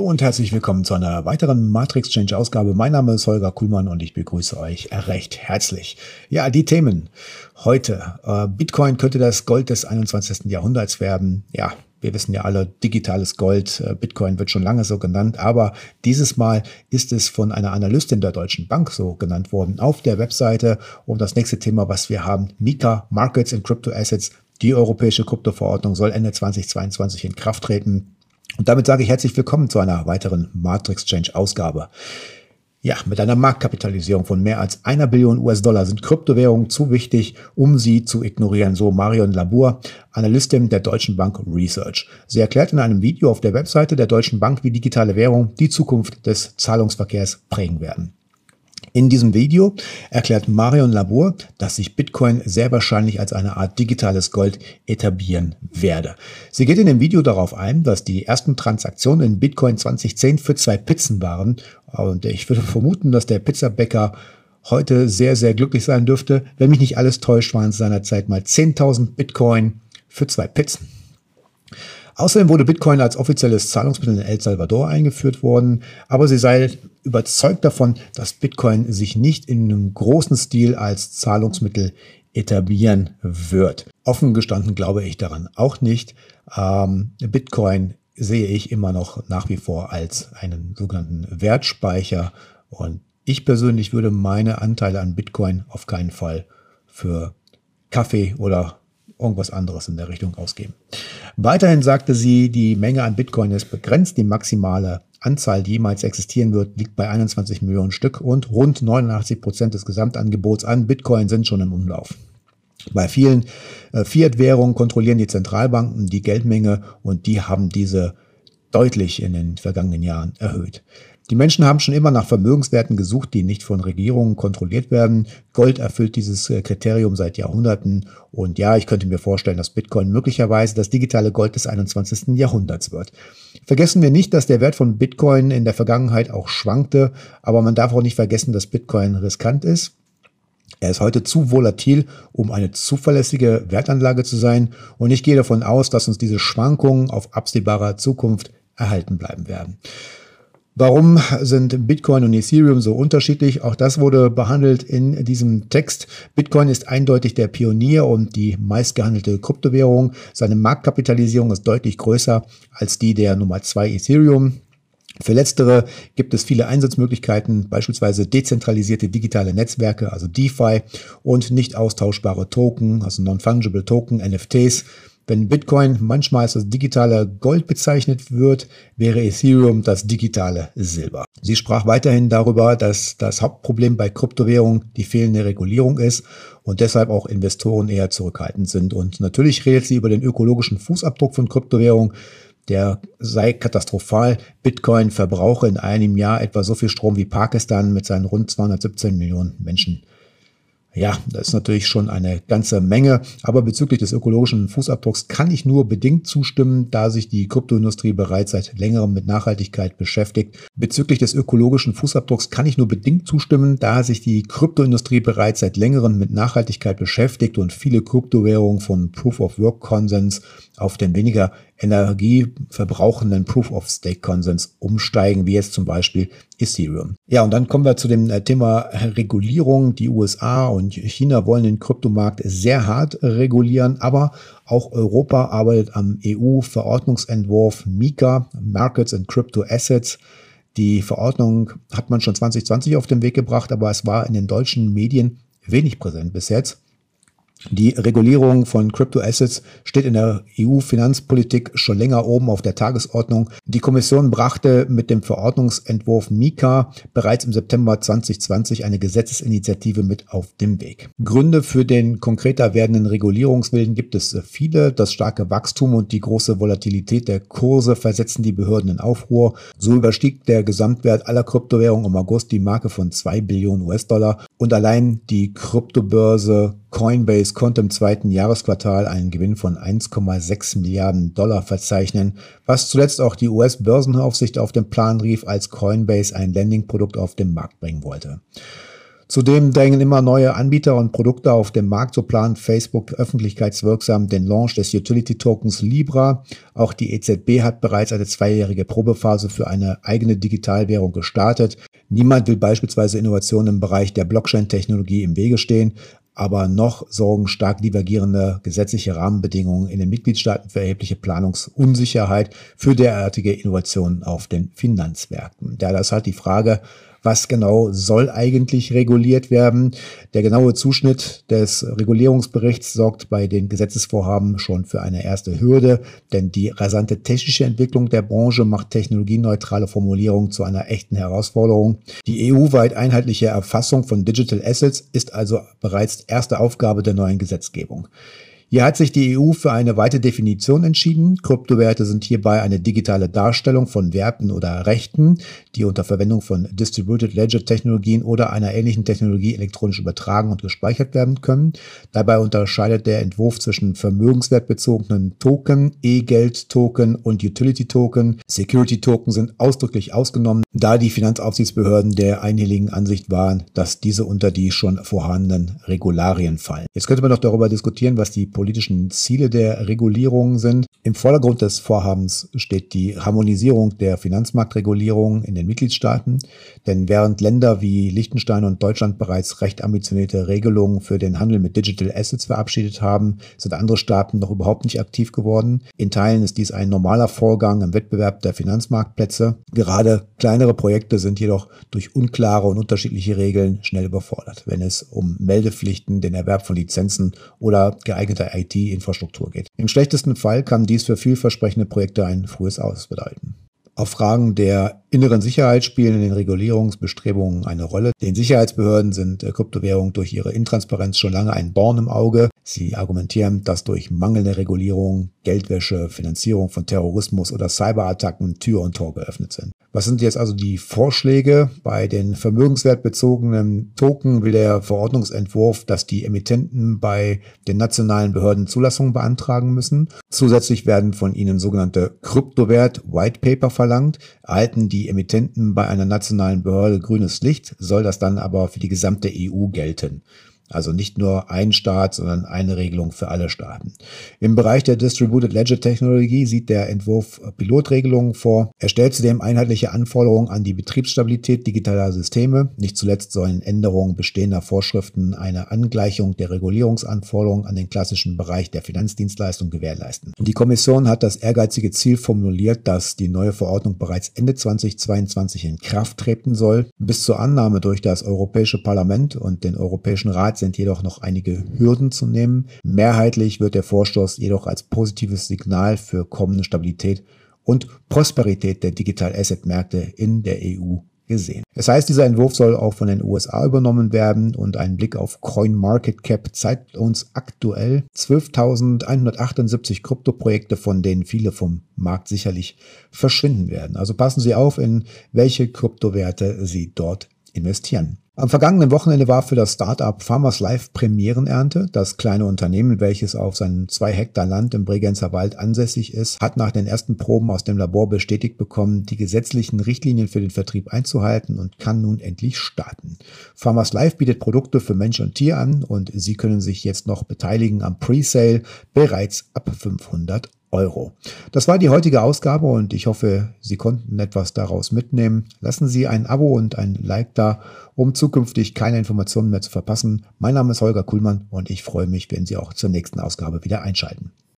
Und herzlich willkommen zu einer weiteren Matrix Change Ausgabe. Mein Name ist Holger Kuhlmann und ich begrüße euch recht herzlich. Ja, die Themen heute. Äh, Bitcoin könnte das Gold des 21. Jahrhunderts werden. Ja, wir wissen ja alle, digitales Gold, äh, Bitcoin wird schon lange so genannt, aber dieses Mal ist es von einer Analystin der Deutschen Bank so genannt worden auf der Webseite. Und das nächste Thema, was wir haben, Mika Markets in Crypto Assets. Die europäische Kryptoverordnung soll Ende 2022 in Kraft treten. Und damit sage ich herzlich willkommen zu einer weiteren Matrix Change Ausgabe. Ja, mit einer Marktkapitalisierung von mehr als einer Billion US-Dollar sind Kryptowährungen zu wichtig, um sie zu ignorieren, so Marion Labour, Analystin der Deutschen Bank Research. Sie erklärt in einem Video auf der Webseite der Deutschen Bank, wie digitale Währungen die Zukunft des Zahlungsverkehrs prägen werden. In diesem Video erklärt Marion Labor, dass sich Bitcoin sehr wahrscheinlich als eine Art digitales Gold etablieren werde. Sie geht in dem Video darauf ein, dass die ersten Transaktionen in Bitcoin 2010 für zwei Pizzen waren. Und ich würde vermuten, dass der Pizzabäcker heute sehr, sehr glücklich sein dürfte. Wenn mich nicht alles täuscht, waren es seinerzeit mal 10.000 Bitcoin für zwei Pizzen. Außerdem wurde Bitcoin als offizielles Zahlungsmittel in El Salvador eingeführt worden, aber sie sei überzeugt davon, dass Bitcoin sich nicht in einem großen Stil als Zahlungsmittel etablieren wird. Offen gestanden glaube ich daran auch nicht. Ähm, Bitcoin sehe ich immer noch nach wie vor als einen sogenannten Wertspeicher und ich persönlich würde meine Anteile an Bitcoin auf keinen Fall für Kaffee oder irgendwas anderes in der Richtung ausgeben. Weiterhin sagte sie, die Menge an Bitcoin ist begrenzt. Die maximale Anzahl, die jemals existieren wird, liegt bei 21 Millionen Stück und rund 89 Prozent des Gesamtangebots an Bitcoin sind schon im Umlauf. Bei vielen äh, Fiat-Währungen kontrollieren die Zentralbanken die Geldmenge und die haben diese deutlich in den vergangenen Jahren erhöht. Die Menschen haben schon immer nach Vermögenswerten gesucht, die nicht von Regierungen kontrolliert werden. Gold erfüllt dieses äh, Kriterium seit Jahrhunderten. Und ja, ich könnte mir vorstellen, dass Bitcoin möglicherweise das digitale Gold des 21. Jahrhunderts wird. Vergessen wir nicht, dass der Wert von Bitcoin in der Vergangenheit auch schwankte. Aber man darf auch nicht vergessen, dass Bitcoin riskant ist. Er ist heute zu volatil, um eine zuverlässige Wertanlage zu sein. Und ich gehe davon aus, dass uns diese Schwankungen auf absehbarer Zukunft erhalten bleiben werden. Warum sind Bitcoin und Ethereum so unterschiedlich? Auch das wurde behandelt in diesem Text. Bitcoin ist eindeutig der Pionier und die meistgehandelte Kryptowährung. Seine Marktkapitalisierung ist deutlich größer als die der Nummer zwei Ethereum. Für letztere gibt es viele Einsatzmöglichkeiten, beispielsweise dezentralisierte digitale Netzwerke, also DeFi und nicht austauschbare Token, also Non-Fungible Token, NFTs. Wenn Bitcoin manchmal als das digitale Gold bezeichnet wird, wäre Ethereum das digitale Silber. Sie sprach weiterhin darüber, dass das Hauptproblem bei Kryptowährungen die fehlende Regulierung ist und deshalb auch Investoren eher zurückhaltend sind. Und natürlich redet sie über den ökologischen Fußabdruck von Kryptowährungen. Der sei katastrophal. Bitcoin verbrauche in einem Jahr etwa so viel Strom wie Pakistan mit seinen rund 217 Millionen Menschen. Ja, das ist natürlich schon eine ganze Menge. Aber bezüglich des ökologischen Fußabdrucks kann ich nur bedingt zustimmen, da sich die Kryptoindustrie bereits seit längerem mit Nachhaltigkeit beschäftigt. Bezüglich des ökologischen Fußabdrucks kann ich nur bedingt zustimmen, da sich die Kryptoindustrie bereits seit längerem mit Nachhaltigkeit beschäftigt und viele Kryptowährungen von Proof of Work Konsens auf den weniger energieverbrauchenden Proof of Stake Konsens umsteigen, wie jetzt zum Beispiel Ethereum. Ja, und dann kommen wir zu dem äh, Thema Regulierung. Die USA und China wollen den Kryptomarkt sehr hart regulieren, aber auch Europa arbeitet am EU-Verordnungsentwurf MiCA, Markets and Crypto Assets. Die Verordnung hat man schon 2020 auf den Weg gebracht, aber es war in den deutschen Medien wenig präsent bis jetzt. Die Regulierung von Crypto-Assets steht in der EU-Finanzpolitik schon länger oben auf der Tagesordnung. Die Kommission brachte mit dem Verordnungsentwurf MiCA bereits im September 2020 eine Gesetzesinitiative mit auf den Weg. Gründe für den konkreter werdenden Regulierungswillen gibt es viele. Das starke Wachstum und die große Volatilität der Kurse versetzen die Behörden in Aufruhr. So überstieg der Gesamtwert aller Kryptowährungen im August die Marke von 2 Billionen US-Dollar und allein die Kryptobörse Coinbase konnte im zweiten Jahresquartal einen Gewinn von 1,6 Milliarden Dollar verzeichnen, was zuletzt auch die US-Börsenaufsicht auf den Plan rief, als Coinbase ein Landing-Produkt auf den Markt bringen wollte. Zudem drängen immer neue Anbieter und Produkte auf dem Markt. So plant Facebook öffentlichkeitswirksam den Launch des Utility Tokens Libra. Auch die EZB hat bereits eine zweijährige Probephase für eine eigene Digitalwährung gestartet. Niemand will beispielsweise Innovationen im Bereich der Blockchain-Technologie im Wege stehen aber noch sorgen stark divergierende gesetzliche Rahmenbedingungen in den Mitgliedstaaten für erhebliche Planungsunsicherheit für derartige Innovationen auf den Finanzmärkten. Ja, das ist halt die Frage, was genau soll eigentlich reguliert werden. Der genaue Zuschnitt des Regulierungsberichts sorgt bei den Gesetzesvorhaben schon für eine erste Hürde, denn die rasante technische Entwicklung der Branche macht technologieneutrale Formulierungen zu einer echten Herausforderung. Die EU-weit einheitliche Erfassung von Digital Assets ist also bereits erste Aufgabe der neuen Gesetzgebung. Hier hat sich die EU für eine weite Definition entschieden. Kryptowerte sind hierbei eine digitale Darstellung von Werten oder Rechten, die unter Verwendung von Distributed Ledger Technologien oder einer ähnlichen Technologie elektronisch übertragen und gespeichert werden können. Dabei unterscheidet der Entwurf zwischen vermögenswertbezogenen Token, E-Geld-Token und Utility-Token. Security-Token sind ausdrücklich ausgenommen, da die Finanzaufsichtsbehörden der einhelligen Ansicht waren, dass diese unter die schon vorhandenen Regularien fallen. Jetzt könnte man doch darüber diskutieren, was die politischen Ziele der Regulierung sind. Im Vordergrund des Vorhabens steht die Harmonisierung der Finanzmarktregulierung in den Mitgliedstaaten, denn während Länder wie Liechtenstein und Deutschland bereits recht ambitionierte Regelungen für den Handel mit Digital Assets verabschiedet haben, sind andere Staaten noch überhaupt nicht aktiv geworden. In Teilen ist dies ein normaler Vorgang im Wettbewerb der Finanzmarktplätze. Gerade kleinere Projekte sind jedoch durch unklare und unterschiedliche Regeln schnell überfordert, wenn es um Meldepflichten, den Erwerb von Lizenzen oder IT-Infrastruktur geht. Im schlechtesten Fall kann dies für vielversprechende Projekte ein frühes Aus bedeuten. Auf Fragen der inneren Sicherheit spielen in den Regulierungsbestrebungen eine Rolle. Den Sicherheitsbehörden sind äh, Kryptowährungen durch ihre Intransparenz schon lange ein Born im Auge. Sie argumentieren, dass durch mangelnde Regulierung, Geldwäsche, Finanzierung von Terrorismus oder Cyberattacken Tür und Tor geöffnet sind. Was sind jetzt also die Vorschläge? Bei den vermögenswertbezogenen Token will der Verordnungsentwurf, dass die Emittenten bei den nationalen Behörden Zulassungen beantragen müssen. Zusätzlich werden von ihnen sogenannte Kryptowert White Paper verlangt. Erhalten die Emittenten bei einer nationalen Behörde grünes Licht, soll das dann aber für die gesamte EU gelten. Also nicht nur ein Staat, sondern eine Regelung für alle Staaten. Im Bereich der Distributed Ledger Technologie sieht der Entwurf Pilotregelungen vor. Er stellt zudem einheitliche Anforderungen an die Betriebsstabilität digitaler Systeme. Nicht zuletzt sollen Änderungen bestehender Vorschriften eine Angleichung der Regulierungsanforderungen an den klassischen Bereich der Finanzdienstleistung gewährleisten. Die Kommission hat das ehrgeizige Ziel formuliert, dass die neue Verordnung bereits Ende 2022 in Kraft treten soll. Bis zur Annahme durch das Europäische Parlament und den Europäischen Rat sind jedoch noch einige Hürden zu nehmen. Mehrheitlich wird der Vorstoß jedoch als positives Signal für kommende Stabilität und Prosperität der Digital Asset Märkte in der EU gesehen. Das heißt, dieser Entwurf soll auch von den USA übernommen werden und ein Blick auf CoinMarketCap zeigt uns aktuell 12.178 Kryptoprojekte, von denen viele vom Markt sicherlich verschwinden werden. Also passen Sie auf, in welche Kryptowerte Sie dort investieren. Am vergangenen Wochenende war für das Startup Farmers Life Premierenernte. Das kleine Unternehmen, welches auf seinem zwei Hektar Land im Bregenzer Wald ansässig ist, hat nach den ersten Proben aus dem Labor bestätigt bekommen, die gesetzlichen Richtlinien für den Vertrieb einzuhalten und kann nun endlich starten. Farmers Life bietet Produkte für Mensch und Tier an und Sie können sich jetzt noch beteiligen am Presale bereits ab 500 Euro. Das war die heutige Ausgabe und ich hoffe, Sie konnten etwas daraus mitnehmen. Lassen Sie ein Abo und ein Like da, um zukünftig keine Informationen mehr zu verpassen. Mein Name ist Holger Kuhlmann und ich freue mich, wenn Sie auch zur nächsten Ausgabe wieder einschalten.